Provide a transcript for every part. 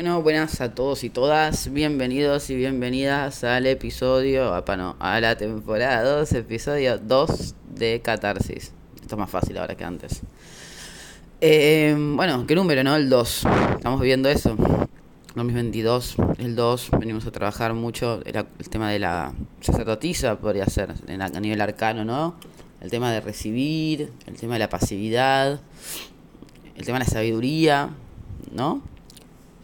Bueno, buenas a todos y todas, bienvenidos y bienvenidas al episodio, apa, no, a la temporada 2, episodio 2 de Catarsis. Esto es más fácil ahora que antes. Eh, bueno, ¿qué número, no? El 2. Estamos viendo eso. 2022, el 2, venimos a trabajar mucho era el tema de la sacerdotisa, podría ser, a nivel arcano, ¿no? El tema de recibir, el tema de la pasividad, el tema de la sabiduría, ¿no?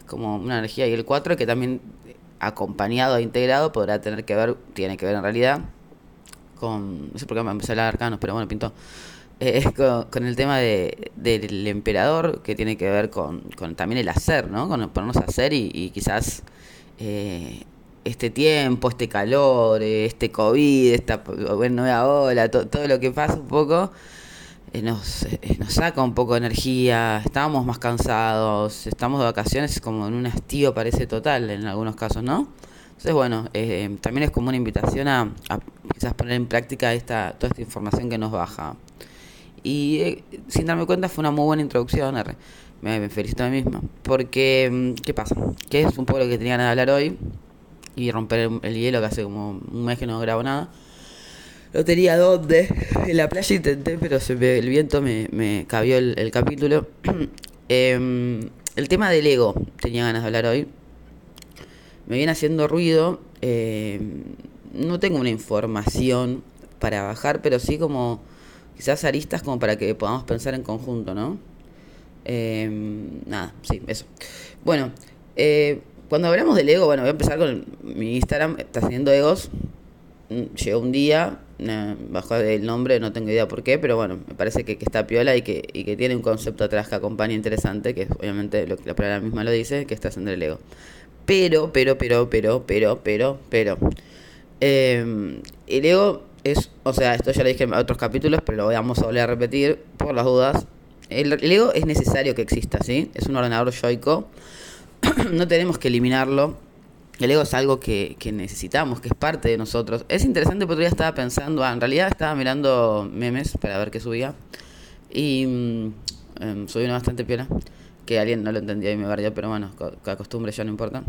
Como una energía. Y el 4 que también acompañado e integrado podrá tener que ver, tiene que ver en realidad, con, no sé por qué me empecé a hablar arcanos, pero bueno, pintó eh, con, el tema de, del emperador, que tiene que ver con, con también el hacer, ¿no? Con ponernos a hacer y, quizás eh, este tiempo, este calor, eh, este COVID, esta nueva ola, todo lo que pasa un poco, nos, nos saca un poco de energía, estamos más cansados, estamos de vacaciones como en un hastío parece total en algunos casos, ¿no? Entonces, bueno, también es como una invitación a, a, quizás poner en práctica esta, toda esta información que nos baja. Y eh, sin darme cuenta fue una muy buena introducción. Me, felicito a mí misma. Porque, mm, ¿qué pasa? Que es un poco lo que tenía de hablar hoy. Y romper el, hielo, que hace como un mes que no grabo nada. No tenía dónde. En la playa intenté, pero se el viento me, me cabió el, capítulo. Em, el tema del ego tenía ganas de hablar hoy. Me viene haciendo ruido. Em, no tengo una información para bajar, pero sí como quizás aristas como para que podamos pensar en conjunto, ¿no? Em, nada, sí, eso. Bueno, eh, cuando hablamos del ego, bueno, voy a empezar con mi Instagram, está haciendo egos. Mm, llegó un día, bajo el nombre, no tengo idea por qué, pero bueno, me parece que, está piola y que, y que tiene un concepto atrás que acompaña interesante, que es obviamente lo que la palabra misma lo dice, que está haciendo el ego. Pero, pero, pero, pero, pero, pero, pero. Eh, el ego es, o sea, esto ya lo dije en otros capítulos, pero lo vamos a volver a repetir por las dudas. El, ego es necesario que exista, ¿sí? Es un ordenador yoico. no tenemos que eliminarlo. El ego es algo que, necesitamos, que es parte de nosotros. Es interesante porque ya estaba pensando, ah, en realidad estaba mirando memes para ver qué subía. Y um, subí uno bastante piola, que alguien no lo entendía y me barrió, pero bueno, cada costumbre ya no importa.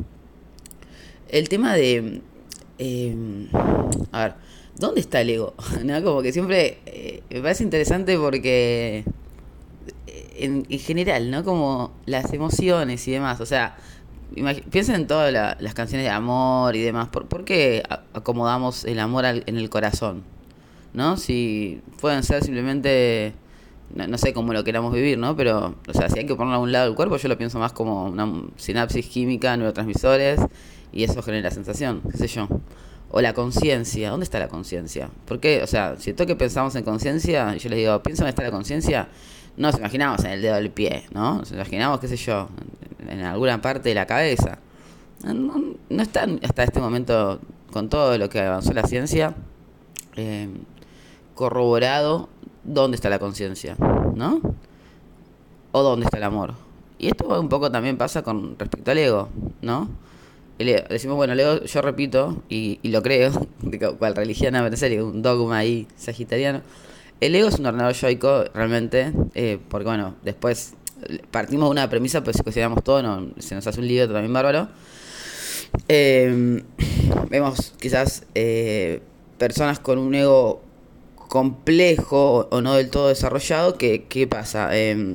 El tema de... Em, a ver, ¿dónde está el ego? ¿No? Como que siempre eh, me parece interesante porque eh, en, general, ¿no? Como las emociones y demás, o sea, piensen en todas las canciones de amor y demás, ¿por, qué acomodamos el amor en el corazón? ¿No? Si pueden ser simplemente, no, sé cómo lo queramos vivir, ¿no? Pero, o sea, si hay que ponerlo a un lado del cuerpo, yo lo pienso más como una sinapsis química, neurotransmisores, y eso genera sensación, qué sé yo. O la conciencia, ¿dónde está la conciencia? Porque, o sea, si todo que pensamos en conciencia, yo les digo, piensa dónde está la conciencia, no nos imaginamos en el dedo del pie, ¿no? Nos imaginamos, qué sé yo, en alguna parte de la cabeza. No, no está hasta este momento, con todo lo que avanzó la ciencia, eh, corroborado dónde está la conciencia, ¿no? O dónde está el amor. Y esto un poco también pasa con respecto al ego, ¿no? decimos, bueno, Leo, yo repito, y, lo creo, de cual religión, en serio, un dogma ahí sagitariano. El ego es un ordenador yoico, realmente, eh, porque bueno, después partimos de una premisa, pues si consideramos todo, no, se nos hace un lío también bárbaro. Eh, vemos quizás eh, personas con un ego complejo o, no del todo desarrollado, que, ¿qué pasa? Eh,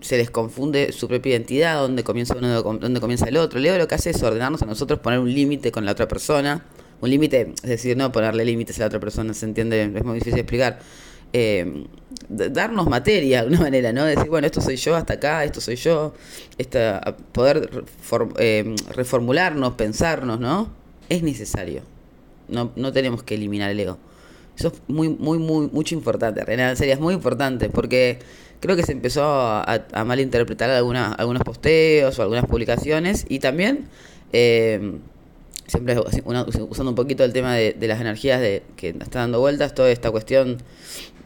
se les confunde su propia identidad, dónde comienza uno, dónde comienza el otro. Leo lo que hace es ordenarnos a nosotros poner un límite con la otra persona. Un límite, es decir, no ponerle límites a la otra persona, se entiende, es muy difícil explicar. Eh, darnos materia de alguna manera, ¿no? Decir, bueno, esto soy yo hasta acá, esto soy yo, esta, poder eh, reformularnos, pensarnos, ¿no? Es necesario. No, no tenemos que eliminar el ego. Eso es muy, muy, muy, mucho importante, Renan, sería es muy importante, porque creo que se empezó a, malinterpretar algunas, algunos posteos o algunas publicaciones y también eh, siempre usando un poquito el tema de, las energías de, que está dando vueltas, toda esta cuestión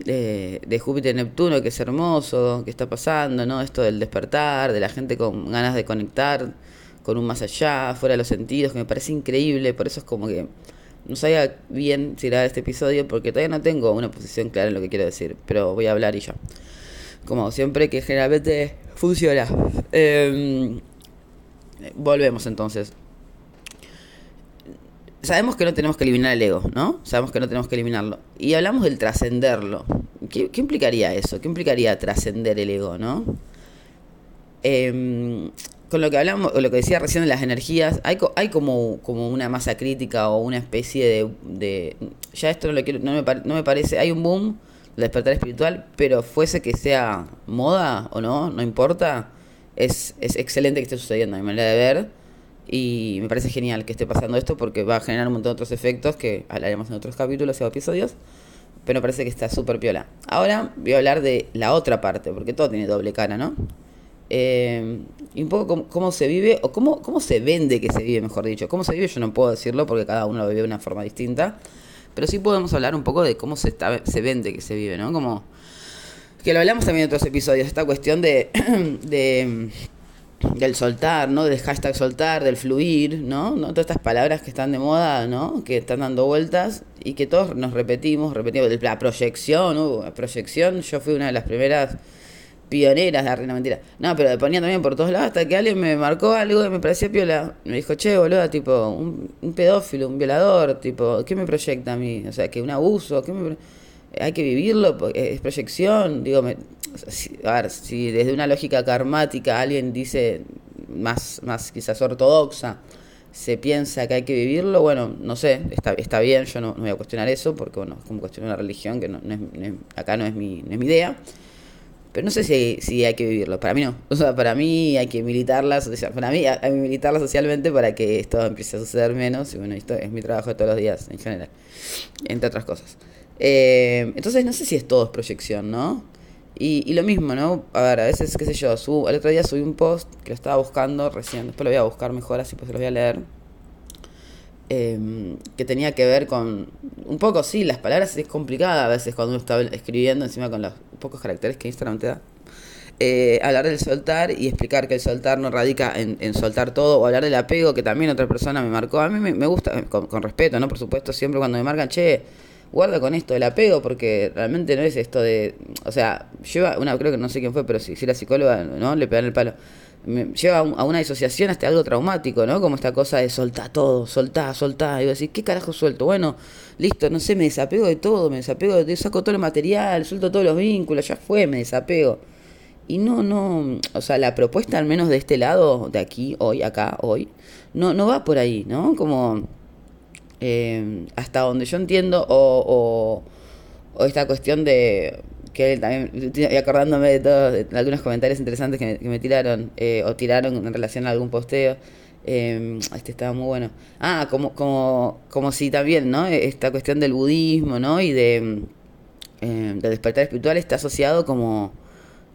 de, de Júpiter Neptuno, que es hermoso, que está pasando, ¿no? Esto del despertar, de la gente con ganas de conectar con un más allá, fuera de los sentidos, que me parece increíble, por eso es como que no sabía bien si era este episodio, porque todavía no tengo una posición clara en lo que quiero decir, pero voy a hablar y ya como siempre, que generalmente funciona. Em, volvemos entonces. Sabemos que no tenemos que eliminar el ego, ¿no? Sabemos que no tenemos que eliminarlo. Y hablamos del trascenderlo. ¿Qué, implicaría eso? ¿Qué implicaría trascender el ego, no? Em, con lo que hablamos, lo que decía recién de las energías, hay, como, como una masa crítica o una especie de, ya esto no, lo quiero, no me parece, hay un boom del despertar espiritual, pero fuese que sea moda o no, no importa, es, es excelente que esté sucediendo, a mi manera de ver, y me parece genial que esté pasando esto porque va a generar un montón de otros efectos que hablaremos en otros capítulos o episodios, pero me parece que está súper piola. Ahora voy a hablar de la otra parte, porque todo tiene doble cara, ¿no? Eh, y un poco cómo, se vive, o cómo, cómo se vende que se vive, mejor dicho. Cómo se vive yo no puedo decirlo porque cada uno lo vive de una forma distinta. Pero sí podemos hablar un poco de cómo se, está, se vende que se vive, ¿no? Como que lo hablamos también en otros episodios, esta cuestión de, de del soltar, ¿no? Del hashtag soltar, del fluir, ¿no? ¿no? Todas estas palabras que están de moda, ¿no? Que están dando vueltas y que todos nos repetimos, repetimos. La proyección, uh, la proyección, yo fui una de las primeras pioneras de la mentira. No, pero ponía también por todos lados hasta que alguien me marcó algo y me parecía piola. Me dijo, che, boludo, tipo, un, pedófilo, un violador, tipo, ¿qué me proyecta a mí? O sea, que un abuso, ¿qué me hay que vivirlo, es proyección, digo, a ver, si desde una lógica karmática alguien dice más, más quizás ortodoxa, se piensa que hay que vivirlo, bueno, no sé, está, está bien, yo no, voy a cuestionar eso, porque bueno, es como cuestionar una religión que no, es, acá no es, mi, no es mi idea. Pero no sé si, si hay que vivirlo. Para mí no. O sea, para mí hay que militarla, para mí hay que militarla socialmente para que esto empiece a suceder menos. Y bueno, esto es mi trabajo de todos los días en general. Entre otras cosas. Eh, entonces no sé si es todo es proyección, ¿no? Y, y, lo mismo, ¿no? A ver, a veces, qué sé yo, subo, el otro día subí un post que lo estaba buscando recién, después lo voy a buscar mejor, así pues lo voy a leer. Em, que tenía que ver con. Un poco, sí, las palabras es complicada a veces cuando uno está escribiendo, encima con los pocos caracteres que Instagram te da. Eh, hablar del soltar y explicar que el soltar no radica en, soltar todo, o hablar del apego, que también otra persona me marcó. A mí me, gusta, con, con, respeto, ¿no? Por supuesto, siempre cuando me marcan, che, guarda con esto del apego, porque realmente no es esto de. O sea, lleva. una Creo que no sé quién fue, pero si, si la psicóloga, ¿no? Le pegan el palo lleva a una disociación hasta algo traumático, ¿no? Como esta cosa de soltar todo, soltar, soltar. Y a decir, ¿qué carajo suelto? Bueno, listo, no sé, me desapego de todo, me desapego, de, saco todo el material, suelto todos los vínculos, ya fue, me desapego. Y no, no, o sea, la propuesta al menos de este lado, de aquí, hoy, acá, hoy, no, no va por ahí, ¿no? Como eh, hasta donde yo entiendo, o, o esta cuestión de que también, y acordándome de todos, algunos comentarios interesantes que me, tiraron, eh, o tiraron en relación a algún posteo. Eh, este estaba muy bueno. Ah, como, como, como si también, ¿no? Esta cuestión del budismo, ¿no? Y de, eh, de despertar espiritual está asociado como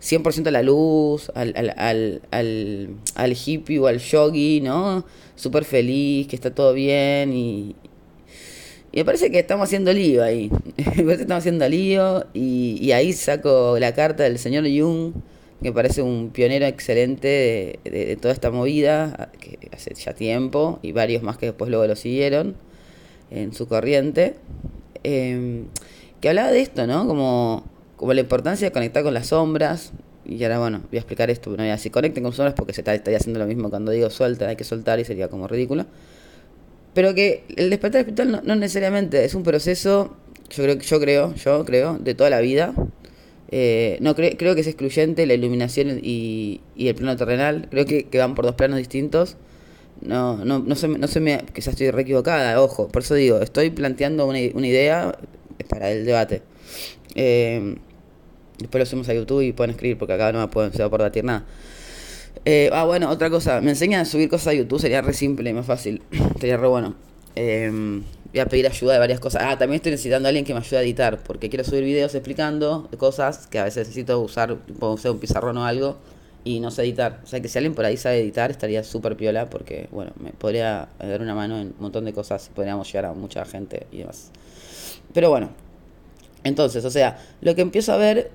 100% a la luz, al, al, al, al hippie o al yogi, ¿no? Súper feliz, que está todo bien y, y me parece que estamos haciendo lío ahí. me parece que estamos haciendo lío y, ahí saco la carta del señor Jung, que me parece un pionero excelente de, toda esta movida, que hace ya tiempo, y varios más que después luego lo siguieron en su corriente, em, que hablaba de esto, ¿no? Como, como la importancia de conectar con las sombras. Y ahora, bueno, voy a explicar esto. No voy a decir conecten con sombras porque se está, haciendo lo mismo cuando digo suelta, hay que soltar y sería como ridículo. Pero que el despertar espiritual no, necesariamente es un proceso, yo creo, yo creo, yo creo, de toda la vida. Eh, no creo que es excluyente la iluminación y, el plano terrenal. Creo que, van por dos planos distintos. No, no, no se, no se me, quizás estoy re equivocada, ojo. Por eso digo, estoy planteando una, una idea para el debate. Eh, después lo hacemos a YouTube y pueden escribir porque acá no me pueden, se va por debatir nada. Eh, ah, bueno, otra cosa. Me enseñan a subir cosas a YouTube. Sería re simple y más fácil. sería re bueno. Em, voy a pedir ayuda de varias cosas. Ah, también estoy necesitando a alguien que me ayude a editar. Porque quiero subir videos explicando cosas que a veces necesito usar, puedo usar un pizarrón o algo. Y no sé editar. O sea que si alguien por ahí sabe editar, estaría súper piola. Porque, bueno, me podría dar una mano en un montón de cosas. Y podríamos llegar a mucha gente y demás. Pero bueno. Entonces, o sea, lo que empiezo a ver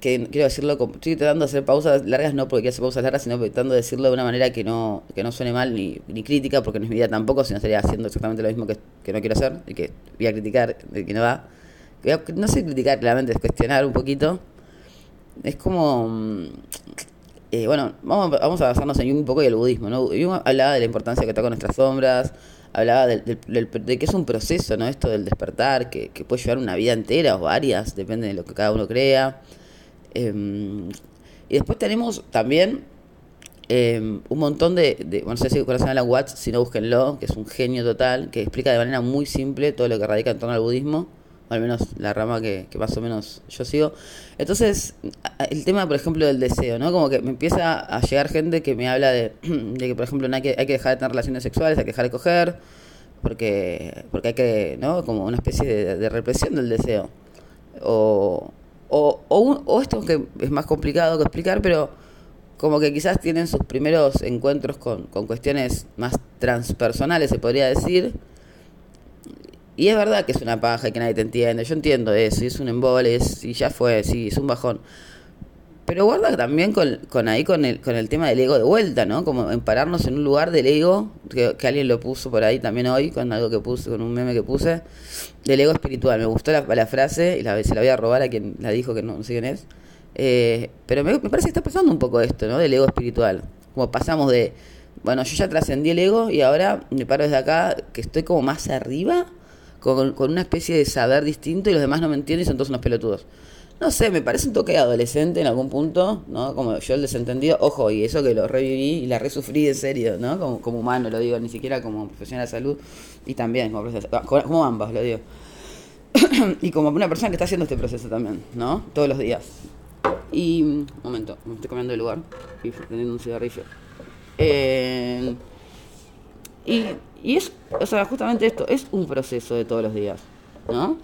que quiero decirlo, estoy tratando de hacer pausas largas, no porque quiero hacer pausas largas, sino tratando de decirlo de una manera que no, que no suene mal ni, ni crítica, porque no es mi idea tampoco, sino estaría haciendo exactamente lo mismo que, que no quiero hacer y que voy a criticar, de que no va. No sé criticar, claramente, es cuestionar un poquito. es como... mm, eh, bueno, vamos, vamos a basarnos en Jung un poco y el budismo, ¿no? Jung hablaba de la importancia que toca nuestras sombras, hablaba del- del- del- de que es un proceso, ¿no? Esto del despertar, que, que puede llevar una vida entera o varias, depende de lo que cada uno crea. Em, y después tenemos también em, un montón de, de- bueno, no sé si conocen a Alan Watts, si no búsquenlo, que es un genio total, que explica de manera muy simple todo lo que radica en torno al budismo, o al menos la rama que, que más o menos yo sigo. Entonces, el tema, por ejemplo, del deseo, ¿no? Como que me empieza a llegar gente que me habla de, de que, por ejemplo, no hay que, hay que dejar de tener relaciones sexuales, hay que dejar de coger, porque, porque hay que, ¿no? Como una especie de, de represión del deseo. O, o, o, o esto que es más complicado que explicar, pero como que quizás tienen sus primeros encuentros con, con cuestiones más transpersonales, se podría decir. Y es verdad que es una paja y que nadie te entiende. Yo entiendo eso, y es un embole, y ya fue, sí, es un bajón. Pero guarda también con, con ahí con el, con el tema del ego de vuelta, ¿no? Como en pararnos en un lugar del ego, que, que alguien lo puso por ahí también hoy, con algo que puse, con un meme que puse, del ego espiritual. Me gustó la, la frase y la, se la voy a robar a quien la dijo, que no, no sé quién es. Eh, pero me, parece que está pasando un poco esto, ¿no? Del ego espiritual. Como pasamos de, bueno, yo ya trascendí el ego y ahora me paro desde acá, que estoy como más arriba, con, con una especie de saber distinto y los demás no me entienden y son todos unos pelotudos. No sé, me parece un toque adolescente en algún punto, ¿no? Como yo el desentendido, ojo, y eso que lo reviví y la resufrí de serio, ¿no? Como, humano lo digo, ni siquiera como profesional de salud y también como como ambas lo digo. y como una persona que está haciendo este proceso también, ¿no? Todos los días. Y, un momento, me estoy cambiando de lugar y teniendo un cigarrillo. Eh, y, y es, o sea, justamente esto, es un proceso de todos los días, ¿no?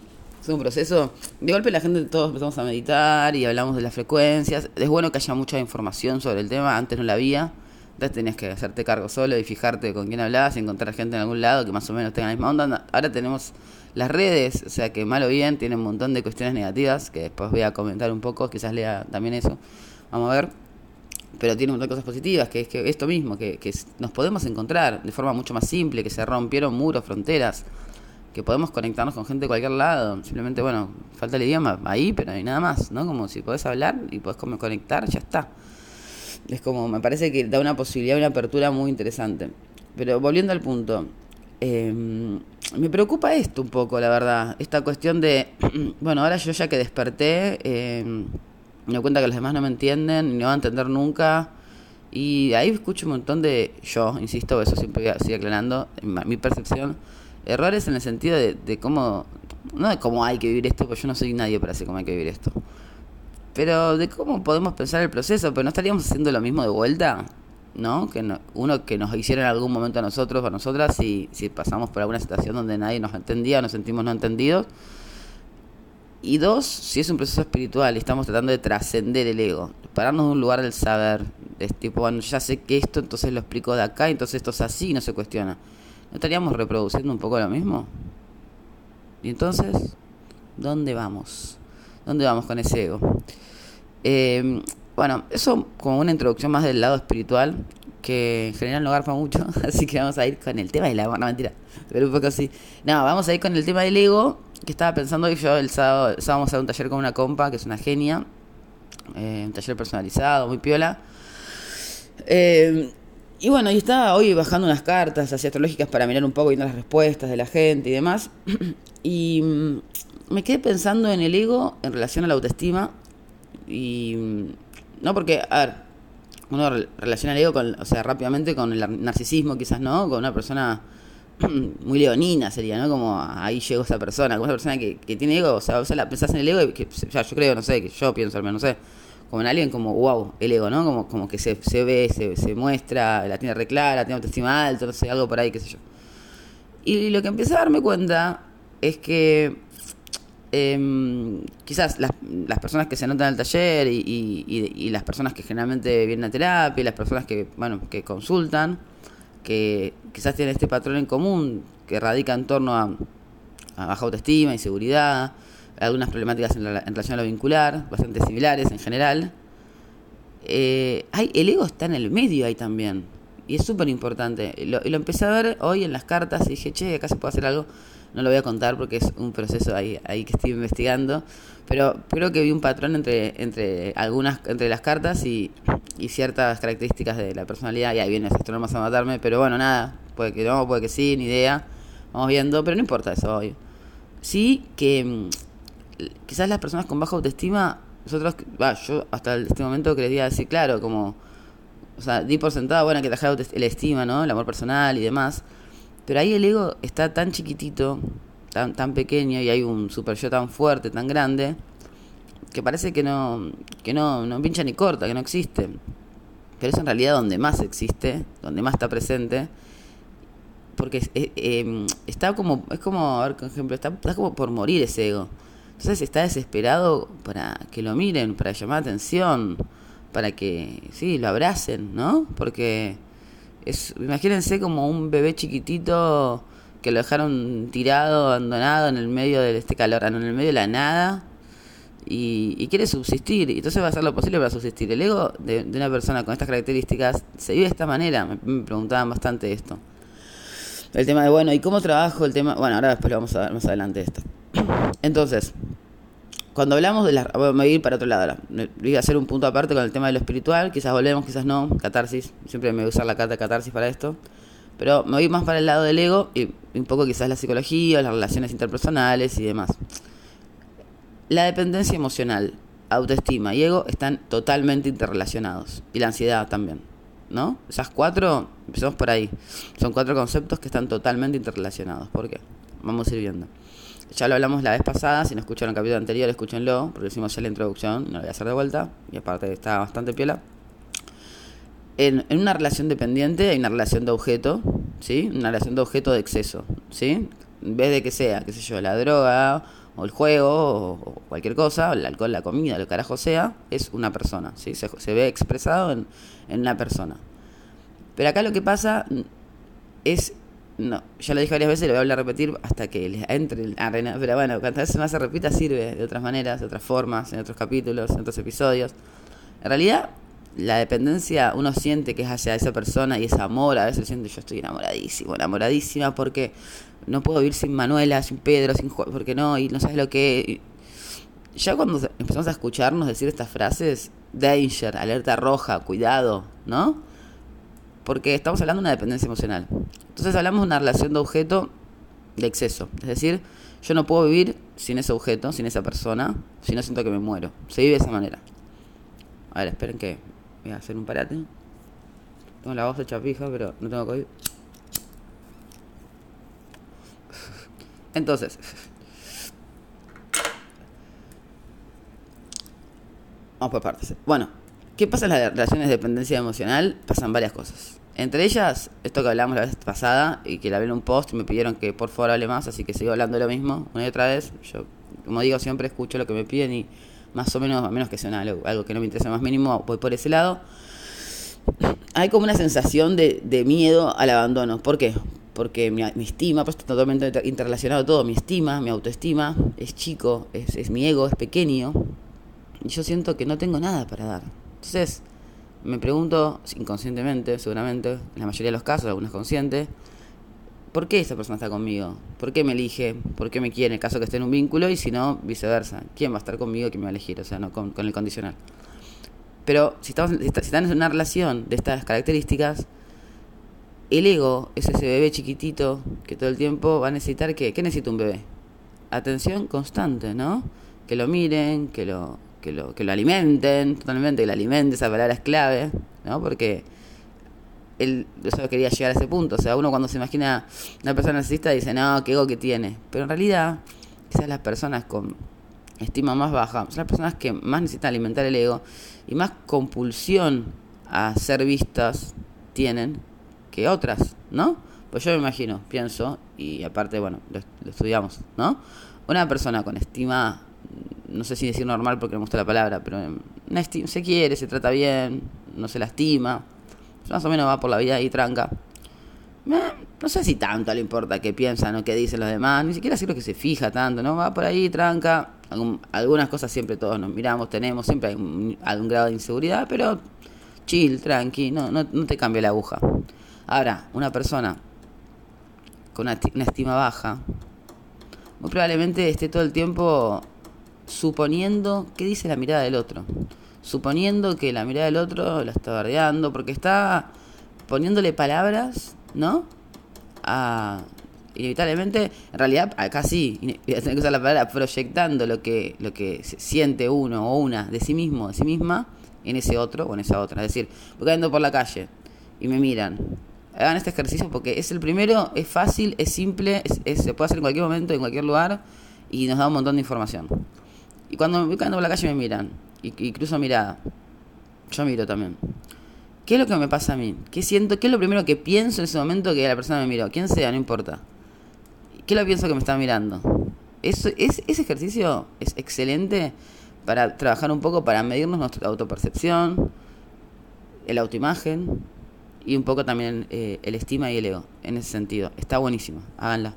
Es un proceso. De golpe la gente todos empezamos a meditar y hablamos de las frecuencias. Es bueno que haya mucha información sobre el tema, antes no la había. Antes tenías que hacerte cargo solo y fijarte con quién hablabas y encontrar gente en algún lado que más o menos tenga la misma onda. Ahora tenemos las redes, o sea que mal o bien tienen un montón de cuestiones negativas, que después voy a comentar un poco, quizás lea también eso. Vamos a ver pero tiene un montón de cosas positivas, que es que esto mismo, que, que nos podemos encontrar de forma mucho más simple, que se rompieron muros, fronteras, que podemos conectarnos con gente de cualquier lado. Simplemente, bueno, falta el idioma ahí, pero no hay nada más, ¿no? Como si podés hablar y podés como conectar, ya está. Es como, me parece que da una posibilidad, una apertura muy interesante. Pero volviendo al punto, eh, me preocupa esto un poco, la verdad. Esta cuestión de, bueno, ahora yo ya que desperté, eh, me doy cuenta que los demás no me entienden, me van a entender nunca. Y ahí escucho un montón de, yo, insisto, eso siempre voy seguir aclarando, mi percepción, errores en el sentido de, cómo, no de cómo hay que vivir esto, porque yo no soy nadie para decir cómo hay que vivir esto. Pero de cómo podemos pensar el proceso, pero no estaríamos haciendo lo mismo de vuelta, ¿no? Que no- uno que nos hiciera en algún momento a nosotros o a nosotras si, si pasamos por alguna situación donde nadie nos entendía nos sentimos no entendidos. Y dos, si es un proceso espiritual y estamos tratando de trascender el ego, pararnos de un lugar del saber, es tipo, bueno, ya sé que esto, entonces lo explico de acá, entonces esto es así y no se cuestiona. ¿No estaríamos reproduciendo un poco lo mismo? Y entonces, ¿dónde vamos? ¿Dónde vamos con ese ego? Eh, bueno, eso como una introducción más del lado espiritual, que en general no garpa mucho, así que vamos a ir con el tema del amor, no mentira, pero un poco así. No, vamos a ir con el tema del ego, que estaba pensando que yo el sábado, el sábado vamos a un taller con una compa, que es una genia, eh, un taller personalizado, muy piola. Eh, y bueno, y estaba hoy bajando unas cartas así astrológicas para mirar un poco viendo las respuestas de la gente y demás. Y mm, me quedé pensando en el ego en relación a la autoestima. Y mm, no porque, a ver, uno re- relaciona el ego con, o sea, rápidamente con el nar- narcisismo, quizás no, con una persona muy leonina sería, ¿no? Como ahí llegó esa persona, como una persona que, que tiene ego, o sea, vos la pensás en el ego y que, ya, yo creo, no sé, que yo pienso al menos, no sé, como en alguien como, wow, el ego, ¿no? Como, como que se, se ve, se, se muestra, la tiene reclara, tiene autoestima alta, no sé, algo por ahí, qué sé yo. Y lo que empecé a darme cuenta es que em, quizás las, las personas que se anotan al taller y, y- y- y las personas que generalmente vienen a terapia las personas que, bueno, que consultan, que quizás tienen este patrón en común que radica en torno a, a baja autoestima, inseguridad, algunas problemáticas en, la- en relación a lo vincular, bastante similares en general. Eh, hay, el ego está en el medio ahí también. Y es súper importante. Lo, lo empecé a ver hoy en las cartas y dije, che, acá se puede hacer algo. No lo voy a contar porque es un proceso ahí, ahí que estoy investigando. Pero creo que vi un patrón entre, entre algunas, entre las cartas y, y ciertas características de la personalidad. Y ahí viene el más a matarme. Pero bueno, nada. Puede que no, puede que sí, ni idea. Vamos viendo. Pero no importa eso hoy. Sí que mm, quizás las personas con baja autoestima, nosotros, yo hasta este momento quería decir, claro, como, o sea, di por sentado, bueno, que dejar la estima, ¿no? El amor personal y demás. Pero ahí el ego está tan chiquitito, tan, tan pequeño, y hay un super yo tan fuerte, tan grande, que parece que no, que no, no pincha ni corta, que no existe. Pero es en realidad donde más existe, donde más está presente. Porque eh, está como, es como, a ver, por ejemplo, está, está como por morir ese ego. Entonces está desesperado para que lo miren, para llamar atención, para que, sí, lo abracen, ¿no? Porque es, imagínense como un bebé chiquitito que lo dejaron tirado, abandonado en el medio de este calor, en el medio de la nada, y, quiere subsistir, y entonces va a hacer lo posible para subsistir. El ego de, una persona con estas características se vive de esta manera, me, me, preguntaban bastante esto. El tema de, bueno, ¿y cómo trabajo? El tema, bueno, ahora después lo vamos a ver más adelante esto. Entonces, cuando hablamos de la... Voy a ir para otro lado ahora. Voy a hacer un punto aparte con el tema de lo espiritual. Quizás volvemos, quizás no. Catarsis. Siempre me voy a usar la carta catarsis para esto. Pero me voy más para el lado del ego y un poco quizás la psicología, las relaciones interpersonales y demás. La dependencia emocional, autoestima y ego están totalmente interrelacionados. Y la ansiedad también. ¿No? Esas cuatro, empezamos por ahí. Son cuatro conceptos que están totalmente interrelacionados. ¿Por qué? Vamos a ir viendo. Ya lo hablamos la vez pasada, si no escucharon el capítulo anterior, escúchenlo, porque hicimos ya la introducción, no lo voy a hacer de vuelta, y aparte está bastante piola. En, en, una relación dependiente hay una relación de objeto, ¿sí? Una relación de objeto de exceso, ¿sí? En vez de que sea, qué sé yo, la droga, o el juego, o, cualquier cosa, o el alcohol, la comida, lo carajo sea, es una persona, ¿sí? Se, se ve expresado en, en una persona. Pero acá lo que pasa es no, ya lo dije varias veces, lo voy a hablar a repetir hasta que les entre el arena. Pero bueno, cuantas veces más se repita, sirve de otras maneras, de otras formas, en otros capítulos, en otros episodios. En realidad, la dependencia uno siente que es hacia esa persona y ese amor, a veces siente yo estoy enamoradísimo, enamoradísima porque no puedo vivir sin Manuela, sin Pedro, sin Juan, porque no, y no sabes lo que... Ya cuando empezamos a escucharnos decir estas frases, danger, alerta roja, cuidado, ¿no? Porque estamos hablando de una dependencia emocional. Entonces hablamos de una relación de objeto de exceso. Es decir, yo no puedo vivir sin ese objeto, sin esa persona, si no siento que me muero. Se vive de esa manera. A ver, esperen que voy a hacer un parate. Tengo la voz hecha pija, pero no tengo COVID. Entonces, vamos por partes. Bueno, ¿qué pasa en las relaciones de dependencia emocional? Pasan varias cosas. Entre ellas, esto que hablamos la vez pasada y que la vi en un post y me pidieron que por favor hable más, así que sigo hablando de lo mismo una y otra vez. Yo, como digo, siempre escucho lo que me piden y más o menos, a menos que sea algo, que no me interesa más mínimo, voy por ese lado. Hay como una sensación de, miedo al abandono. ¿Por qué? Porque mi, mi estima, pues está totalmente interrelacionado todo, mi estima, mi autoestima es chico, es mi ego, es pequeño, y yo siento que no tengo nada para dar. Entonces, me pregunto, inconscientemente, seguramente, en la mayoría de los casos, algunos conscientes, ¿por qué esa persona está conmigo? ¿Por qué me elige? ¿Por qué me quiere en el caso que esté en un vínculo? Y si no, viceversa. ¿Quién va a estar conmigo? ¿Quién me va a elegir? O sea, no con, el condicional. Pero si, estamos, si están en una relación de estas características, el ego es ese bebé chiquitito que todo el tiempo va a necesitar que... ¿Qué necesita un bebé? Atención constante, ¿no? Que lo miren, que lo, que lo, que lo alimenten, totalmente, que lo alimenten, esa palabra es clave, ¿no? Porque él, yo solo quería llegar a ese punto. O sea, uno cuando se imagina una persona narcisista dice, no, qué ego que tiene. Pero en realidad, quizás las personas con estima más baja son las personas que más necesitan alimentar el ego y más compulsión a ser vistas tienen que otras, ¿no? Pues yo me imagino, pienso, y aparte, bueno, lo, lo estudiamos, ¿no? Una persona con estima no sé si decir normal porque me gusta la palabra, pero se quiere, se trata bien, no se lastima, más o menos va por la vida y tranca. No sé si tanto le importa qué piensan o qué dicen los demás, ni siquiera lo que se fija tanto, ¿no? Va por ahí, tranca. algunas cosas siempre todos nos miramos, tenemos, siempre hay algún grado de inseguridad, pero chill, tranqui, no, no, no te cambia la aguja. Ahora, una persona con una estima baja, muy probablemente esté todo el tiempo suponiendo qué dice la mirada del otro. Suponiendo que la mirada del otro la está bardeando, porque está poniéndole palabras, ¿no? A, inevitablemente, en realidad, acá sí, voy a tener que usar la palabra proyectando lo que, lo que siente uno o una de sí mismo, de sí misma, en ese otro o en esa otra. Es decir, voy ando por la calle y me miran. Hagan este ejercicio porque es el primero, es fácil, es simple, se puede hacer en cualquier momento, en cualquier lugar y nos da un montón de información. Y cuando me voy por la calle me miran y, y cruzo mirada. Yo miro también. ¿Qué es lo que me pasa a mí? ¿Qué siento? ¿Qué es lo primero que pienso en ese momento que la persona me miró? Quien sea, no importa. ¿Qué lo pienso que me está mirando? Eso, es, ese ejercicio es excelente para trabajar un poco, para medirnos nuestra autopercepción, el autoimagen y un poco también eh, el estima y el ego, en ese sentido. Está buenísimo, háganla.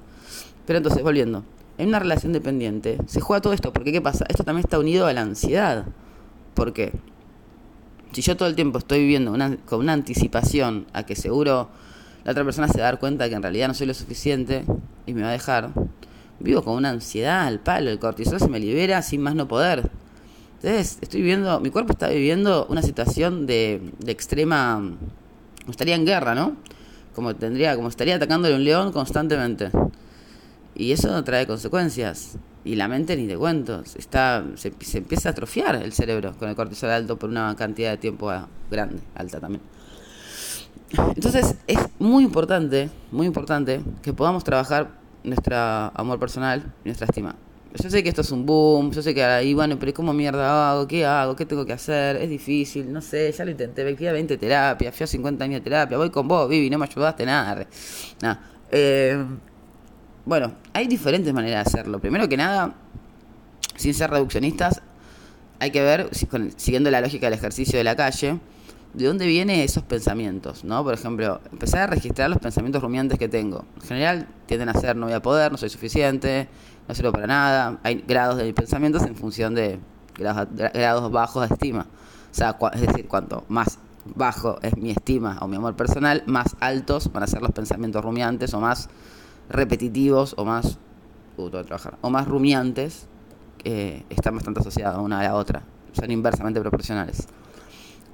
Pero entonces, volviendo, en una relación dependiente se juega todo esto, porque ¿qué pasa? Esto también está unido a la ansiedad. ¿Por qué? Si yo todo el tiempo estoy viviendo con una anticipación a que seguro la otra persona se va a dar cuenta que en realidad no soy lo suficiente y me va a dejar, vivo con una ansiedad al palo, el cortisol se me libera sin más no poder. Entonces, estoy viviendo, mi cuerpo está viviendo una situación de, de extrema, estaría en guerra, ¿no? Como tendría, como estaría atacándole un león constantemente. Y eso trae consecuencias. Y la mente ni te cuento, está, se, empieza a atrofiar el cerebro con el cortisol alto por una cantidad de tiempo grande, alta también. Entonces es muy importante, muy importante que podamos trabajar nuestro amor personal, nuestra estima. Yo sé que esto es un boom, yo sé que ahí, bueno, pero ¿cómo mierda hago? ¿Qué hago? ¿Qué tengo que hacer? Es difícil, no sé, ya lo intenté, fui a 20 terapias, fui a 50 años de terapia, voy con vos, Vivi, no me ayudaste nada. nada. Eh, bueno, hay diferentes maneras de hacerlo. Primero que nada, sin ser reduccionistas, hay que ver, siguiendo la lógica del ejercicio de la calle, de dónde vienen esos pensamientos, ¿no? Por ejemplo, empezar a registrar los pensamientos rumiantes que tengo. En general tienden a ser no voy a poder, no soy suficiente, no sirvo para nada. Hay grados de mis pensamientos en función de grados, bajos de estima. O sea, es decir, cuanto más bajo es mi estima o mi amor personal, más altos van a ser los pensamientos rumiantes o más repetitivos o más uh, trabajar, o más rumiantes que están bastante asociados una a la otra. Son inversamente proporcionales.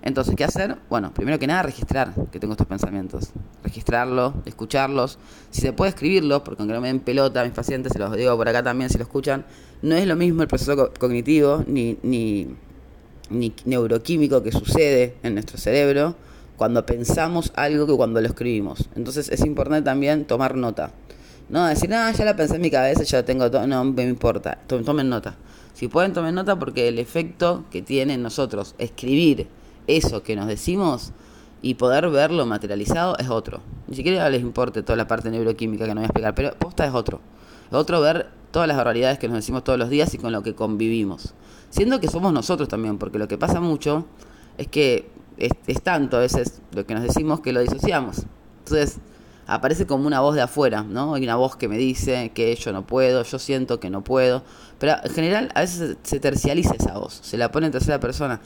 Entonces, ¿qué hacer? Bueno, primero que nada, registrar que tengo estos pensamientos. Registrarlos, escucharlos. Si se puede escribirlos, porque aunque no me den pelota a mis pacientes, se los digo por acá también si lo escuchan, no es lo mismo el proceso cognitivo ni, ni, ni neuroquímico que sucede en nuestro cerebro cuando pensamos algo que cuando lo escribimos. Entonces es importante también tomar nota. No decir, ah, ya la pensé en mi cabeza, ya tengo todo. No, me importa. Tomen nota. Si pueden, tomen nota porque el efecto que tiene en nosotros escribir eso que nos decimos y poder verlo materializado es otro. Ni siquiera les importe toda la parte neuroquímica que no voy a explicar, pero posta es otro. Es otro ver todas las barbaridades que nos decimos todos los días y con lo que convivimos. Siendo que somos nosotros también, porque lo que pasa mucho es que es, es tanto a veces lo que nos decimos que lo disociamos. Entonces aparece como una voz de afuera, ¿no? Hay una voz que me dice que yo no puedo, yo siento que no puedo. Pero en general a veces se tercializa esa voz, se la pone en tercera persona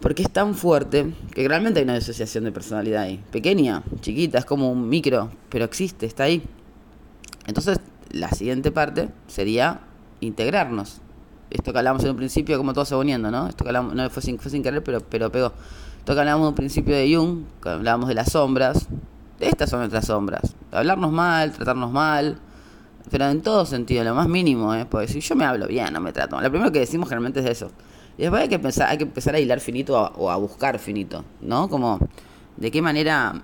porque es tan fuerte que realmente hay una disociación de personalidad ahí. Pequeña, chiquita, es como un micro, pero existe, está ahí. Entonces, la siguiente parte sería integrarnos. Esto que hablamos en un principio, como todo se va uniendo, ¿no? Esto que hablamos, no fue sin, fue querer, pero, pero pegó. Esto que hablamos en un principio de Jung, que hablábamos de las sombras. Estas son nuestras sombras. Hablarnos mal, tratarnos mal, pero en todo sentido, lo más mínimo, ¿eh? Porque si yo me hablo bien, no me trato. Lo primero que decimos generalmente es eso. Y después hay que, pensar, hay que empezar a hilar finito o a buscar finito, ¿no? Como, ¿de qué manera,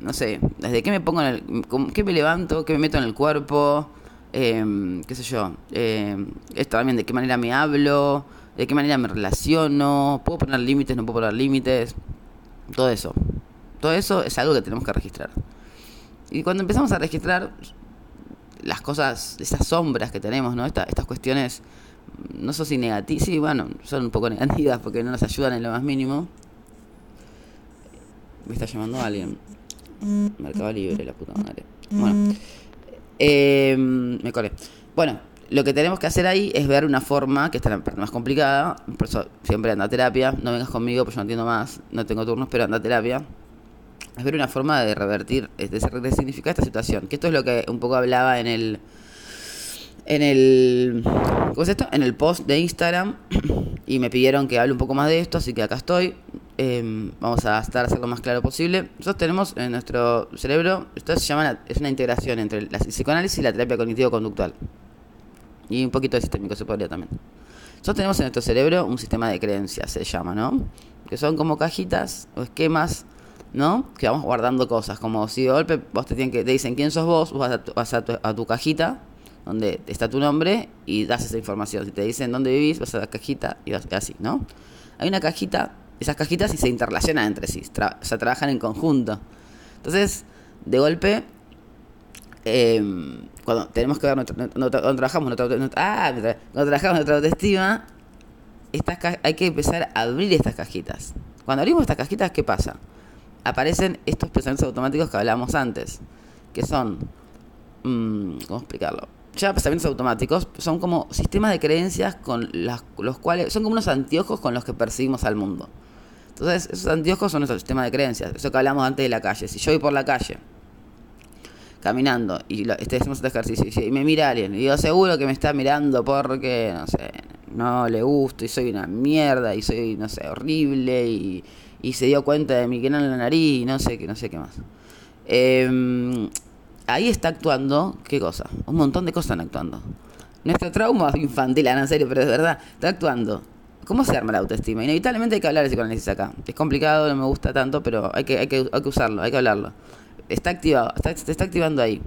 no sé, desde qué me pongo en el, qué me levanto, qué me meto en el cuerpo, eh, qué sé yo, eh, esto también, de qué manera me hablo, de qué manera me relaciono, puedo poner límites, no puedo poner límites, todo eso. Todo eso es algo que tenemos que registrar. Y cuando empezamos a registrar las cosas, esas sombras que tenemos, ¿no? estas cuestiones no sé si sí, bueno, son un poco negativas porque no nos ayudan en lo más mínimo. Me está llamando alguien. Mercado Libre, la puta madre. Bueno, eh, me corre. Bueno, lo que tenemos que hacer ahí es ver una forma, que está la parte más complicada, por eso siempre anda a terapia, no vengas conmigo, pues yo no entiendo más, no tengo turnos, pero anda a terapia. Es ver una forma de revertir, de resignificar esta situación. Que esto es lo que un poco hablaba en el. En el. ¿Cómo es esto? En el post de Instagram. Y me pidieron que hable un poco más de esto, así que acá estoy. Em, vamos a estar a hacer lo más claro posible. Nosotros tenemos en nuestro cerebro, esto se llama, es una integración entre la psicoanálisis y la terapia cognitivo-conductual. Y un poquito de sistémico se podría también. Nosotros tenemos en nuestro cerebro un sistema de creencias, se llama, ¿no? Que son como cajitas o esquemas ¿no? Que vamos guardando cosas, como si de golpe vos te, tienen que, te dicen quién sos vos, vas, a tu, vas a, tu, cajita donde está tu nombre y das esa información. Si te dicen dónde vivís, vas a la cajita y vas así, ¿no? Hay una cajita, esas cajitas se interrelacionan entre sí, o sea, trabajan en conjunto. Entonces, de golpe, em, cuando tenemos que ver, cuando trabajamos nuestra, ah, cuando trabajamos nuestra autoestima, estas, hay que empezar a abrir estas cajitas. Cuando abrimos estas cajitas, ¿qué pasa? Aparecen estos pensamientos automáticos que hablábamos antes, que son, mmm, ¿cómo explicarlo? Ya pensamientos automáticos son como sistemas de creencias con las, los cuales son como unos anteojos con los que percibimos al mundo. Entonces, esos anteojos son nuestro sistema de creencias, eso que hablamos antes de la calle. Si yo voy por la calle caminando y lo, este, hacemos este ejercicio y me mira alguien y yo seguro que me está mirando porque, no sé, no le gusto y soy una mierda y soy, no sé, horrible y y se dio cuenta de mi canal en la nariz y no sé, no sé qué más. Em, ahí está actuando, ¿qué cosa? Un montón de cosas están actuando. Nuestro trauma infantil, en serio, pero es verdad, está actuando. ¿Cómo se arma la autoestima? Inevitablemente hay que hablar de psicoanálisis acá. Es complicado, no me gusta tanto, pero hay que, hay que, hay que usarlo, hay que hablarlo. Está activado, está, está activando ahí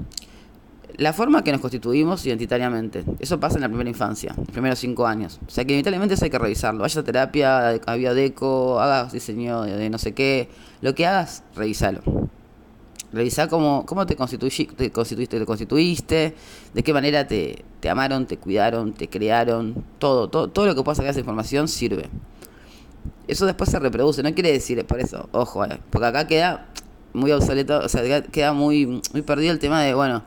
la forma que nos constituimos identitariamente. Eso pasa en la primera infancia, primeros cinco años. O sea que inevitablemente eso hay que revisarlo. Vaya a terapia, a biodeco, hagas diseño de, no sé qué. Lo que hagas, revisalo. Revisá cómo, cómo te, constituiste, te constituiste, te constituiste, de qué manera te, te amaron, te cuidaron, te crearon. Todo, todo, todo lo que puedas sacar esa información sirve. Eso después se reproduce, no quiere decir, por eso, ojo, eh, porque acá queda muy obsoleto, o sea, queda muy, muy perdido el tema de, bueno,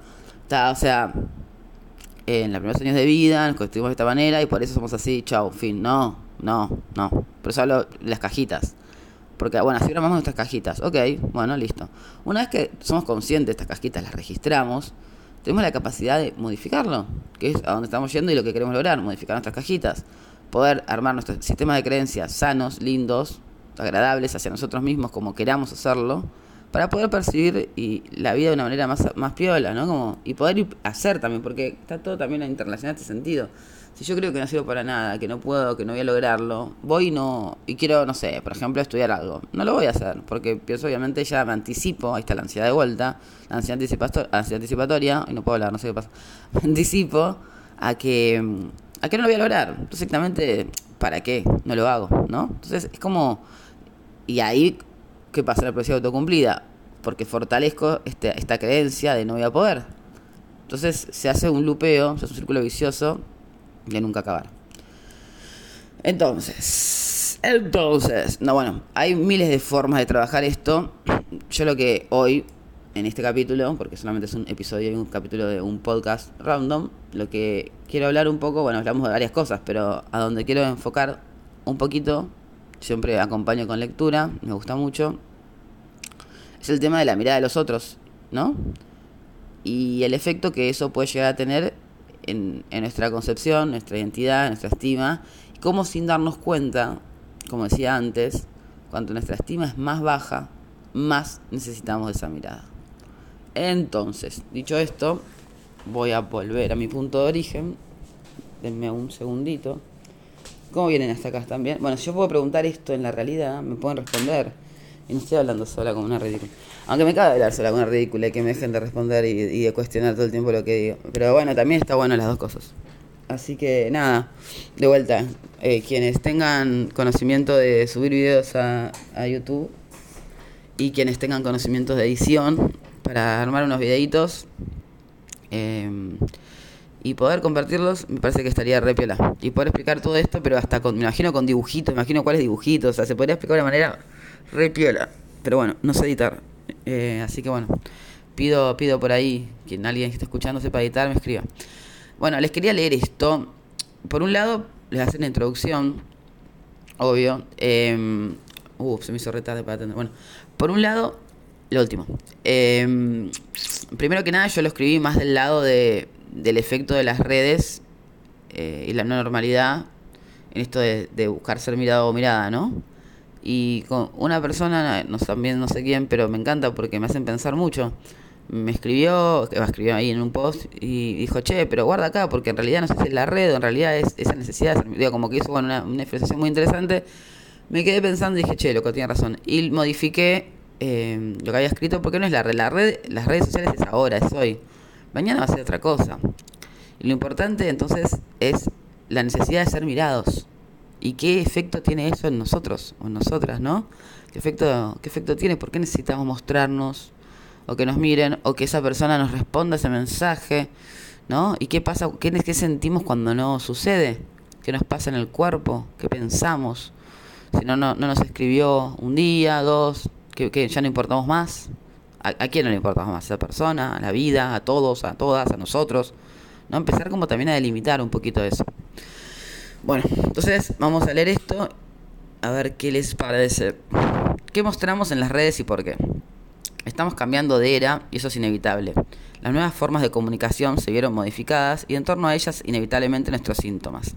o sea, en los primeros años de vida nos constituimos de esta manera y por eso somos así, chao, fin. No, no, no. Por eso hablo de las cajitas. Porque, bueno, así grabamos nuestras cajitas. Ok, bueno, listo. Una vez que somos conscientes de estas cajitas, las registramos, tenemos la capacidad de modificarlo, que es a donde estamos yendo y lo que queremos lograr, modificar nuestras cajitas. Poder armar nuestro sistema de creencias sanos, lindos, agradables hacia nosotros mismos como queramos hacerlo para poder percibir y la vida de una manera más, más piola, ¿no? Como, y poder hacer también, porque está todo también internacional en este sentido. Si yo creo que no sirvo para nada, que no puedo, que no voy a lograrlo, voy y no, y quiero, no sé, por ejemplo, estudiar algo, no lo voy a hacer, porque pienso obviamente ya me anticipo, ahí está la ansiedad de vuelta, la ansiedad, anticipatoria, y no puedo hablar, no sé qué pasa, me anticipo a que, a que no lo voy a lograr, entonces exactamente, ¿para qué? No lo hago, ¿no? Entonces es como, y ahí ¿qué pasa? La profecía autocumplida. Porque fortalezco este, esta creencia de no voy a poder. Entonces se hace un lupeo, se hace un círculo vicioso de nunca acabar. Entonces, entonces, no, bueno, hay miles de formas de trabajar esto. Yo lo que hoy, en este capítulo, porque solamente es un episodio y un capítulo de un podcast random, lo que quiero hablar un poco, bueno, hablamos de varias cosas, pero a donde quiero enfocar un poquito siempre acompaño con lectura, me gusta mucho, es el tema de la mirada de los otros, ¿no? Y el efecto que eso puede llegar a tener en, nuestra concepción, nuestra identidad, nuestra estima, y cómo sin darnos cuenta, como decía antes, cuando nuestra estima es más baja, más necesitamos de esa mirada. Entonces, dicho esto, voy a volver a mi punto de origen. Denme un segundito. ¿Cómo vienen hasta acá también? Bueno, si yo puedo preguntar esto en la realidad, me pueden responder. Y no estoy hablando sola como una ridícula. Aunque me cabe hablar sola como una ridícula y que me dejen de responder y, de cuestionar todo el tiempo lo que digo. Pero bueno, también está bueno las dos cosas. Así que nada, de vuelta, eh, quienes tengan conocimiento de subir videos a, a YouTube y quienes tengan conocimientos de edición para armar unos videitos, eh, y poder compartirlos, me parece que estaría re piola. Y poder explicar todo esto, pero hasta con, me imagino con dibujitos, me imagino cuáles dibujitos, o sea, se podría explicar de manera re piola. Pero bueno, no sé editar. Eh, así que bueno, pido, pido por ahí, que alguien que esté escuchando sepa editar, me escriba. Bueno, les quería leer esto. Por un lado, les hacer una introducción, obvio. Eh, se me hizo retarde para atender. Bueno, por un lado, lo último. Em, primero que nada, yo lo escribí más del lado de, del efecto de las redes eh, y la no normalidad en esto de, buscar ser mirado o mirada, ¿no? Y con una persona, no, también no sé quién, pero me encanta porque me hacen pensar mucho. Me escribió, que escribió ahí en un post y dijo, che, pero guarda acá, porque en realidad no sé si es la red o en realidad es esa necesidad de mirado, como que hizo una, una expresión muy interesante. Me quedé pensando y dije, che, loco, tiene razón. Y modifiqué eh, lo que había escrito, porque no es la red, la red, las redes sociales es ahora, es hoy. Mañana va a ser otra cosa. Y lo importante entonces es la necesidad de ser mirados. ¿Y qué efecto tiene eso en nosotros o en nosotras, no? ¿Qué efecto, qué efecto tiene? ¿Por qué necesitamos mostrarnos? O que nos miren, o que esa persona nos responda ese mensaje, ¿no? ¿Y qué pasa? ¿Qué, qué sentimos cuando no sucede? ¿Qué nos pasa en el cuerpo? ¿Qué pensamos? Si no, no, no nos escribió un día, dos, que, ya no importamos más. ¿A, quién no le importamos más? ¿A esa persona? ¿A la vida? ¿A todos? ¿A todas? ¿A nosotros? ¿No? Empezar como también a delimitar un poquito eso. Bueno, entonces vamos a leer esto a ver qué les parece. ¿Qué mostramos en las redes y por qué? Estamos cambiando de era y eso es inevitable. Las nuevas formas de comunicación se vieron modificadas y en torno a ellas inevitablemente nuestros síntomas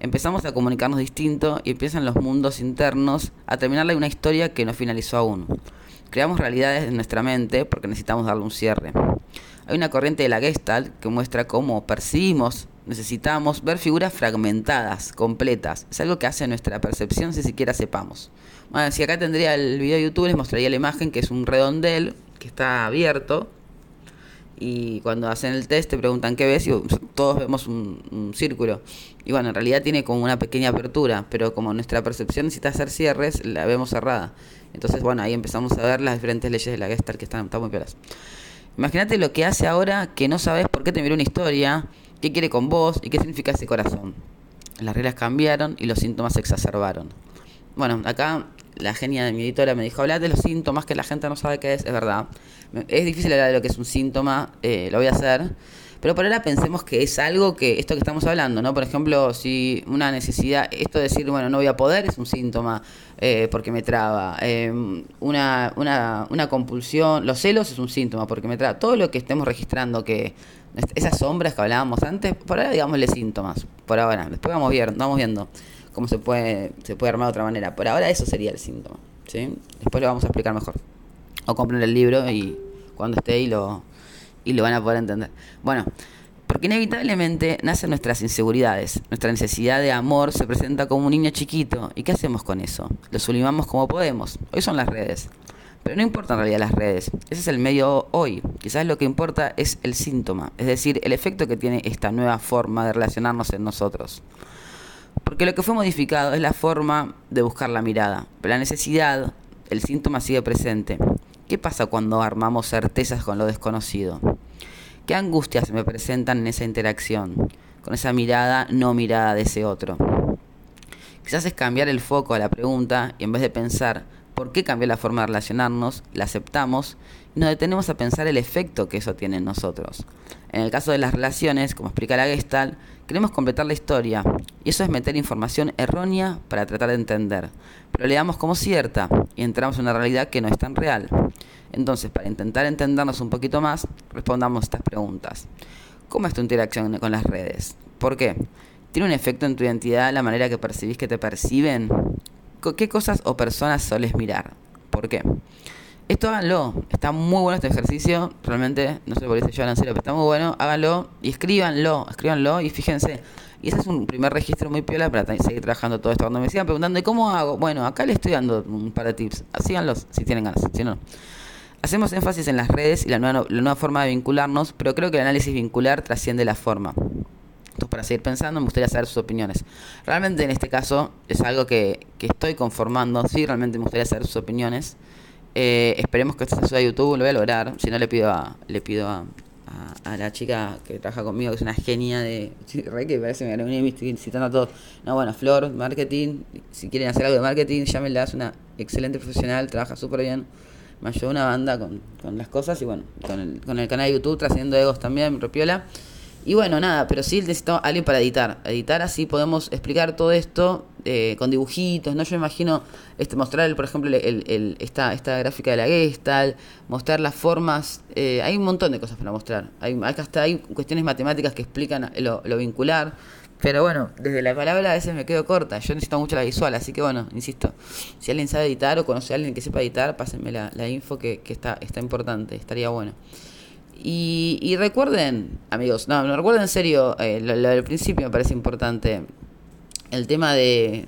empezamos a comunicarnos distinto y empiezan los mundos internos a terminarle una historia que no finalizó aún. Creamos realidades en nuestra mente porque necesitamos darle un cierre. Hay una corriente de la Gestalt que muestra cómo percibimos, necesitamos ver figuras fragmentadas, completas. Es algo que hace nuestra percepción si siquiera sepamos. Bueno, si acá tendría el video de YouTube, les mostraría la imagen que es un redondel que está abierto y cuando hacen el test te preguntan qué ves y todos vemos un, círculo. Y bueno, en realidad tiene como una pequeña apertura, pero como nuestra percepción necesita hacer cierres, la vemos cerrada. Entonces, bueno, ahí empezamos a ver las diferentes leyes de la Gestalt que están, están muy peores. Imagínate lo que hace ahora que no sabes por qué te miró una historia, qué quiere con vos y qué significa ese corazón. Las reglas cambiaron y los síntomas se exacerbaron. Bueno, acá la genia de mi editora me dijo, habla de los síntomas que la gente no sabe qué es, es verdad. Es difícil hablar de lo que es un síntoma, eh, lo voy a hacer. Pero por ahora pensemos que es algo que, esto que estamos hablando, ¿no? Por ejemplo, si una necesidad, esto de decir, bueno, no voy a poder es un síntoma eh, porque me traba. Em, una, una, una compulsión, los celos es un síntoma porque me traba. Todo lo que estemos registrando, que esas sombras que hablábamos antes, por ahora digámosle síntomas, por ahora. Después vamos viendo, vamos viendo cómo se puede, se puede armar de otra manera. Por ahora eso sería el síntoma, ¿sí? Después lo vamos a explicar mejor. O compren el libro y cuando esté y lo, y lo van a poder entender. Bueno, porque inevitablemente nacen nuestras inseguridades. Nuestra necesidad de amor se presenta como un niño chiquito. ¿Y qué hacemos con eso? Lo sublimamos como podemos. Hoy son las redes. Pero no importa en realidad las redes. Ese es el medio hoy. Quizás lo que importa es el síntoma. Es decir, el efecto que tiene esta nueva forma de relacionarnos en nosotros. Porque lo que fue modificado es la forma de buscar la mirada. Pero la necesidad, el síntoma sigue presente. ¿Qué pasa cuando armamos certezas con lo desconocido? ¿Qué angustias me presentan en esa interacción? Con esa mirada no mirada de ese otro. Quizás es cambiar el foco a la pregunta y en vez de pensar por qué cambió la forma de relacionarnos, la aceptamos y nos detenemos a pensar el efecto que eso tiene en nosotros. En el caso de las relaciones, como explica la Gestalt, queremos completar la historia, y eso es meter información errónea para tratar de entender, pero le damos como cierta y entramos en una realidad que no es tan real. Entonces, para intentar entendernos un poquito más, respondamos estas preguntas. ¿Cómo es tu interacción con las redes? ¿Por qué? ¿Tiene un efecto en tu identidad la manera que percibís que te perciben? ¿Qué cosas o personas soles mirar? ¿Por qué? Esto háganlo. Está muy bueno este ejercicio. Realmente, no sé por qué se llevan en pero está muy bueno. Háganlo y escríbanlo. Escríbanlo y fíjense. Y ese es un primer registro muy piola para seguir trabajando todo esto. Cuando me sigan preguntando, ¿y cómo hago? Bueno, acá le estoy dando un par de tips. Síganlos si tienen ganas. Si no. Hacemos énfasis en las redes y la nueva forma de vincularnos, pero creo que el análisis vincular trasciende la forma. Para seguir pensando, me gustaría saber sus opiniones. Realmente en este caso es algo que, que estoy conformando. Sí, realmente me gustaría saber sus opiniones. Eh, esperemos que esto se suba a YouTube, lo voy a lograr. Si no, le pido a, le pido a, a, la chica que trabaja conmigo, que es una genia de. Re que parece me estoy citando a todos. No, bueno, Flor, marketing. Si quieren hacer algo de marketing, llámenla, es una excelente profesional, trabaja súper bien. Me ayudó una banda con, con las cosas y bueno, con el, con el canal de YouTube, trascendiendo egos también, repiola. Y bueno, nada, pero sí necesitamos alguien para editar. Editar así podemos explicar todo esto eh, con dibujitos, ¿no? Yo imagino este, mostrar, por ejemplo, el, el, esta, esta gráfica de la Gestalt, mostrar las formas. Eh, hay un montón de cosas para mostrar. Hay, acá hasta hay cuestiones matemáticas que explican lo, lo, vincular. Pero bueno, desde la palabra a veces me quedo corta. Yo necesito mucho la visual, así que bueno, insisto. Si alguien sabe editar o conoce a alguien que sepa editar, pásenme la, la info que, que está, está importante, estaría bueno. Y, recuerden, amigos, no, no recuerden en serio, eh, lo, del principio me parece importante. El tema de,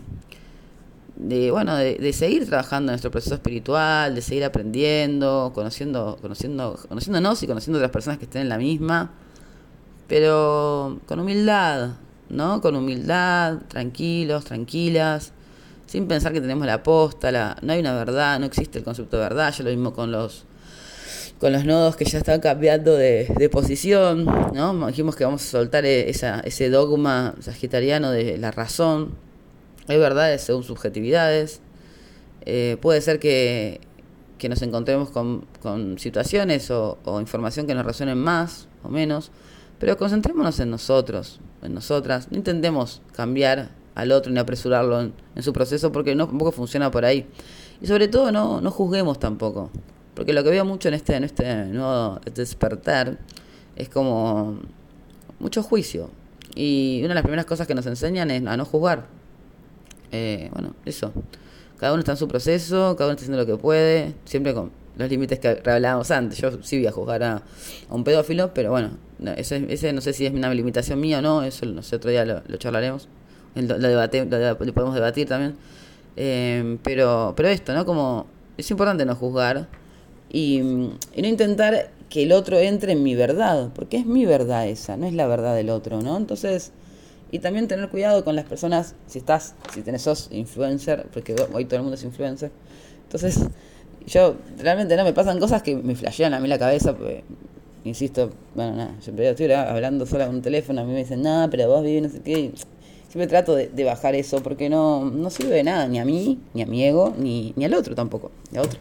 de bueno, de, seguir trabajando en nuestro proceso espiritual, de seguir aprendiendo, conociendo, conociendo, conociéndonos y conociendo a otras personas que estén en la misma, pero con humildad, ¿no? Con humildad, tranquilos, tranquilas, sin pensar que tenemos la posta, la, no hay una verdad, no existe el concepto de verdad, yo lo mismo con los con los nodos que ya están cambiando de, posición, ¿no? Dijimos que vamos a soltar e, esa, ese dogma sagitariano de la razón. Hay verdades según subjetividades. Eh, puede ser que, nos encontremos con, con situaciones o, información que nos resuenen más o menos, pero concentrémonos en nosotros, en nosotras. No intentemos cambiar al otro ni apresurarlo en, en su proceso porque no, tampoco funciona por ahí. Y sobre todo no juzguemos tampoco. Porque lo que veo mucho en este, en este nuevo despertar es como mucho juicio. Y una de las primeras cosas que nos enseñan es a no juzgar. Eh, bueno, eso. Cada uno está en su proceso, cada uno está haciendo lo que puede, siempre con los límites que hablábamos antes. Yo sí voy a juzgar a, un pedófilo, pero bueno, ese, ese, no sé si es una limitación mía o no, eso no sé, otro día lo, charlaremos. Lo, debate, lo, podemos debatir también. Eh, pero, pero esto, ¿no? Como es importante no juzgar y, no intentar que el otro entre en mi verdad, porque es mi verdad esa, no es la verdad del otro, ¿no? Entonces, y también tener cuidado con las personas, si estás, si tenés sos influencer, porque hoy todo el mundo es influencer, entonces yo realmente no me pasan cosas que me flashean a mí la cabeza, porque, insisto, bueno, nada, siempre estoy hablando sola con un teléfono, a mí me dicen, nada, pero vos vivís no sé qué, siempre trato de, bajar eso, porque no, no sirve de nada, ni a mí, ni a mi ego, ni, ni al otro tampoco, ni a otro.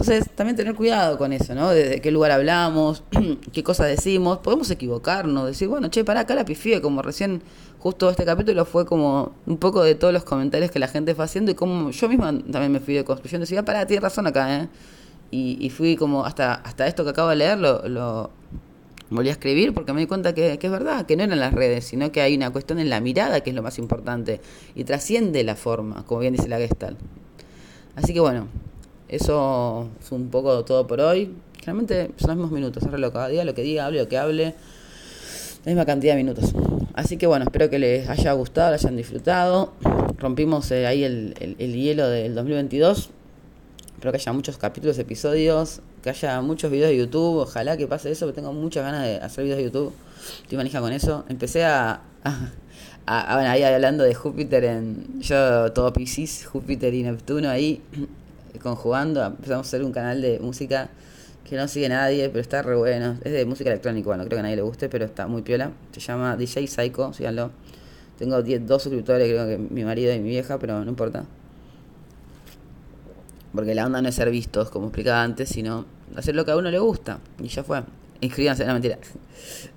Entonces, también tener cuidado con eso, ¿no? Desde qué lugar hablamos, qué cosas decimos. Podemos equivocarnos, decir, bueno, che, para acá la pifié, como recién, justo este capítulo fue como un poco de todos los comentarios que la gente fue haciendo y como yo misma también me fui de construyendo. Decía, para, tienes razón acá, ¿eh? Y, fui como, hasta, hasta esto que acabo de leer, lo, volví a escribir porque me di cuenta que, que, es verdad, que no eran las redes, sino que hay una cuestión en la mirada que es lo más importante y trasciende la forma, como bien dice la Gestalt. Así que bueno, eso es un poco todo por hoy. Generalmente son los mismos minutos, es reloj. Cada día lo que diga, hable lo que hable, la misma cantidad de minutos. Así que bueno, espero que les haya gustado, lo hayan disfrutado. Rompimos eh, ahí el, el, hielo del 2022. Espero que haya muchos capítulos, episodios, que haya muchos videos de YouTube. Ojalá que pase eso, porque tengo muchas ganas de hacer videos de YouTube. Estoy manija con eso. Empecé a, a, bueno, ahí hablando de Júpiter en. Yo, todo Pisces, Júpiter y Neptuno ahí conjugando, empezamos a hacer un canal de música que no sigue nadie, pero está re bueno. Es de música electrónica, bueno, creo que a nadie le guste, pero está muy piola. Se llama DJ Psycho, síganlo. Tengo 10, dos suscriptores, creo que mi marido y mi vieja, pero no importa. Porque la onda no es ser vistos, como explicaba antes, sino hacer lo que a uno le gusta. Y ya fue. Inscríbanse, no mentira.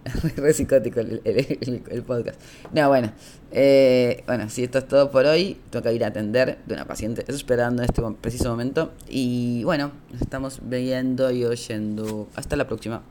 Re psicótico el, podcast. No, bueno. Eh, bueno, si esto es todo por hoy. Tengo que ir a atender de una paciente esperando en este preciso momento. Y bueno, nos estamos viendo y oyendo. Hasta la próxima.